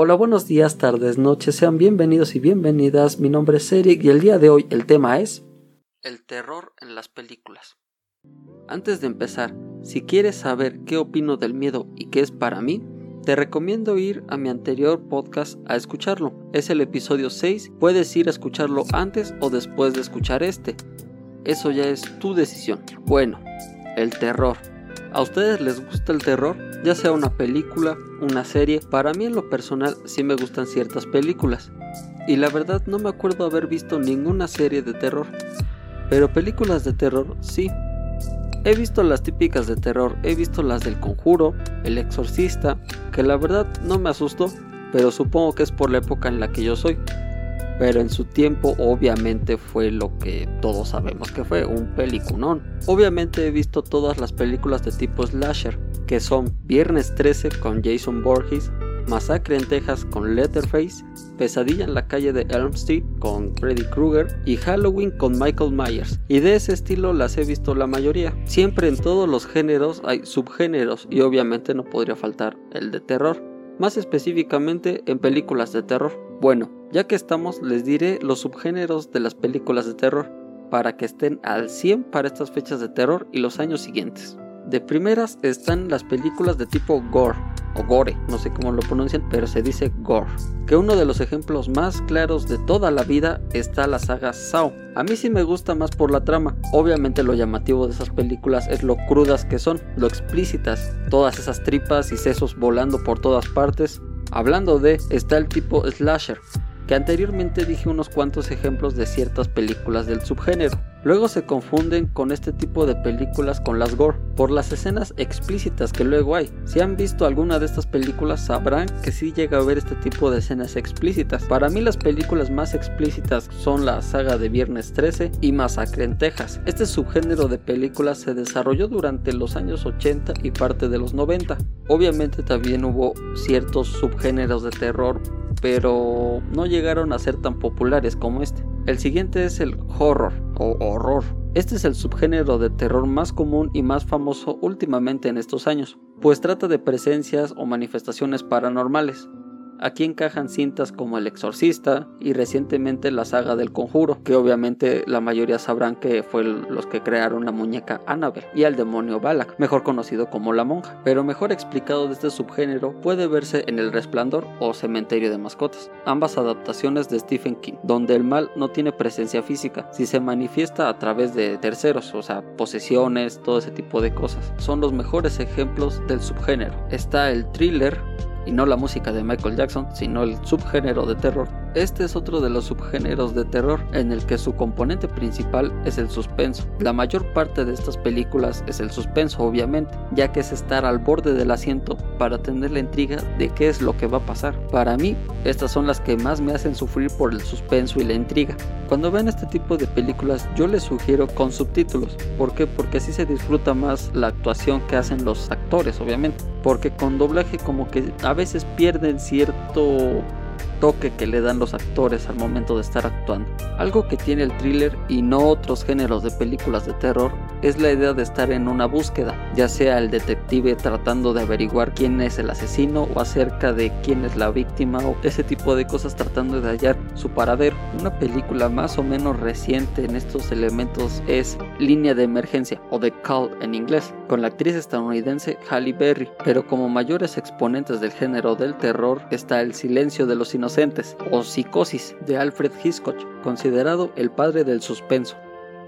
Hola, buenos días, tardes, noches, sean bienvenidos y bienvenidas. Mi nombre es Eric y el día de hoy el tema es el terror en las películas. Antes de empezar, si quieres saber qué opino del miedo y qué es para mí, te recomiendo ir a mi anterior podcast a escucharlo. Es el episodio 6, puedes ir a escucharlo antes o después de escuchar este. Eso ya es tu decisión. Bueno, el terror. ¿A ustedes les gusta el terror? Ya sea una película, una serie, para mí en lo personal sí me gustan ciertas películas. Y la verdad no me acuerdo haber visto ninguna serie de terror. Pero películas de terror sí. He visto las típicas de terror, he visto las del conjuro, el exorcista, que la verdad no me asustó, pero supongo que es por la época en la que yo soy pero en su tiempo obviamente fue lo que todos sabemos que fue, un peliculón. Obviamente he visto todas las películas de tipo slasher, que son Viernes 13 con Jason Borges, Masacre en Texas con Letterface, Pesadilla en la calle de Elm Street con Freddy Krueger y Halloween con Michael Myers. Y de ese estilo las he visto la mayoría. Siempre en todos los géneros hay subgéneros y obviamente no podría faltar el de terror. Más específicamente en películas de terror. Bueno, ya que estamos, les diré los subgéneros de las películas de terror, para que estén al 100 para estas fechas de terror y los años siguientes. De primeras están las películas de tipo gore o gore, no sé cómo lo pronuncian, pero se dice gore. Que uno de los ejemplos más claros de toda la vida está la saga Saw. A mí sí me gusta más por la trama. Obviamente lo llamativo de esas películas es lo crudas que son, lo explícitas, todas esas tripas y sesos volando por todas partes. Hablando de, está el tipo slasher, que anteriormente dije unos cuantos ejemplos de ciertas películas del subgénero. Luego se confunden con este tipo de películas con las gore, por las escenas explícitas que luego hay. Si han visto alguna de estas películas sabrán que sí llega a haber este tipo de escenas explícitas. Para mí las películas más explícitas son la saga de Viernes 13 y Masacre en Texas. Este subgénero de películas se desarrolló durante los años 80 y parte de los 90. Obviamente también hubo ciertos subgéneros de terror pero no llegaron a ser tan populares como este. El siguiente es el horror o horror. Este es el subgénero de terror más común y más famoso últimamente en estos años, pues trata de presencias o manifestaciones paranormales. Aquí encajan cintas como El Exorcista y recientemente la saga del Conjuro, que obviamente la mayoría sabrán que fue los que crearon la muñeca Annabelle y al demonio Balak, mejor conocido como la monja. Pero mejor explicado de este subgénero puede verse en El Resplandor o Cementerio de Mascotas, ambas adaptaciones de Stephen King, donde el mal no tiene presencia física, si se manifiesta a través de terceros, o sea, posesiones, todo ese tipo de cosas. Son los mejores ejemplos del subgénero. Está el thriller y no la música de Michael Jackson, sino el subgénero de terror. Este es otro de los subgéneros de terror en el que su componente principal es el suspenso. La mayor parte de estas películas es el suspenso, obviamente, ya que es estar al borde del asiento para tener la intriga de qué es lo que va a pasar. Para mí, estas son las que más me hacen sufrir por el suspenso y la intriga. Cuando ven este tipo de películas, yo les sugiero con subtítulos. ¿Por qué? Porque así se disfruta más la actuación que hacen los actores, obviamente. Porque con doblaje como que a veces pierden cierto toque que le dan los actores al momento de estar actuando. Algo que tiene el thriller y no otros géneros de películas de terror es la idea de estar en una búsqueda, ya sea el detective tratando de averiguar quién es el asesino o acerca de quién es la víctima o ese tipo de cosas tratando de hallar su paradero. Una película más o menos reciente en estos elementos es Línea de Emergencia o The Call en inglés, con la actriz estadounidense Halle Berry, pero como mayores exponentes del género del terror está El silencio de los inocentes o Psicosis de Alfred Hitchcock, considerado el padre del suspenso.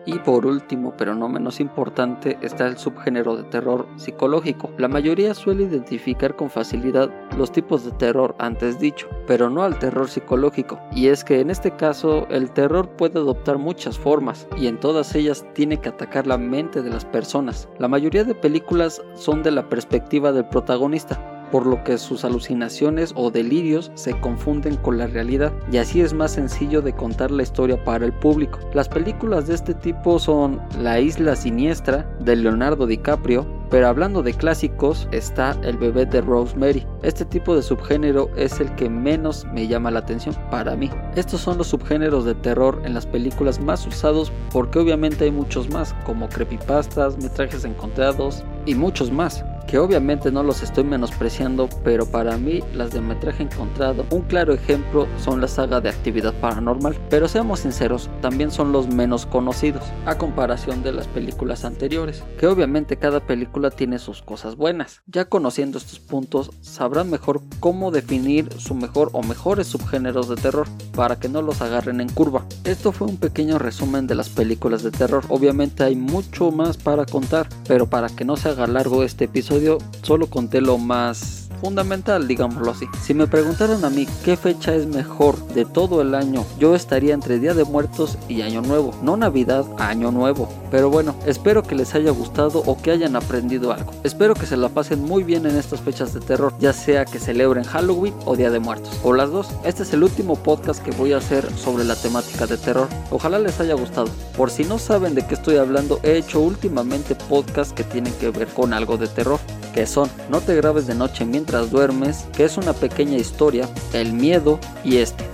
Y por último, pero no menos importante, está el subgénero de terror psicológico. La mayoría suele identificar con facilidad los tipos de terror antes dicho, pero no al terror psicológico. Y es que en este caso el terror puede adoptar muchas formas y en todas ellas tiene que atacar la mente de las personas. La mayoría de películas son de la perspectiva del protagonista, por lo que sus alucinaciones o delirios se confunden con la realidad y así es más sencillo de contar la historia para el público. Las películas de este tipo son La isla siniestra de Leonardo DiCaprio, pero hablando de clásicos está El bebé de Rosemary. Este tipo de subgénero es el que menos me llama la atención para mí. Estos son los subgéneros de terror en las películas más usados porque obviamente hay muchos más como creepypastas, metrajes encontrados y muchos más que obviamente no los estoy menospreciando, pero para mí las de metraje encontrado, un claro ejemplo son la saga de actividad paranormal, pero seamos sinceros, también son los menos conocidos, a comparación de las películas anteriores, que obviamente cada película tiene sus cosas buenas. Ya conociendo estos puntos, sabrán mejor cómo definir su mejor o mejores subgéneros de terror, para que no los agarren en curva. Esto fue un pequeño resumen de las películas de terror, obviamente hay mucho más para contar, pero para que no se haga largo este episodio, solo conté lo más fundamental, digámoslo así. Si me preguntaran a mí qué fecha es mejor de todo el año, yo estaría entre Día de Muertos y Año Nuevo, no Navidad, Año Nuevo. Pero bueno, espero que les haya gustado o que hayan aprendido algo. Espero que se la pasen muy bien en estas fechas de terror, ya sea que celebren Halloween o Día de Muertos, o las dos. Este es el último podcast que voy a hacer sobre la temática de terror. Ojalá les haya gustado. Por si no saben de qué estoy hablando, he hecho últimamente podcasts que tienen que ver con algo de terror que son No te grabes de noche mientras duermes, que es una pequeña historia, El miedo y este.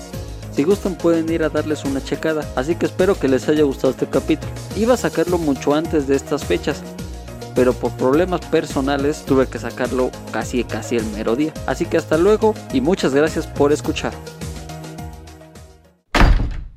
Si gustan pueden ir a darles una checada, así que espero que les haya gustado este capítulo. Iba a sacarlo mucho antes de estas fechas, pero por problemas personales tuve que sacarlo casi casi el mero día. Así que hasta luego y muchas gracias por escuchar.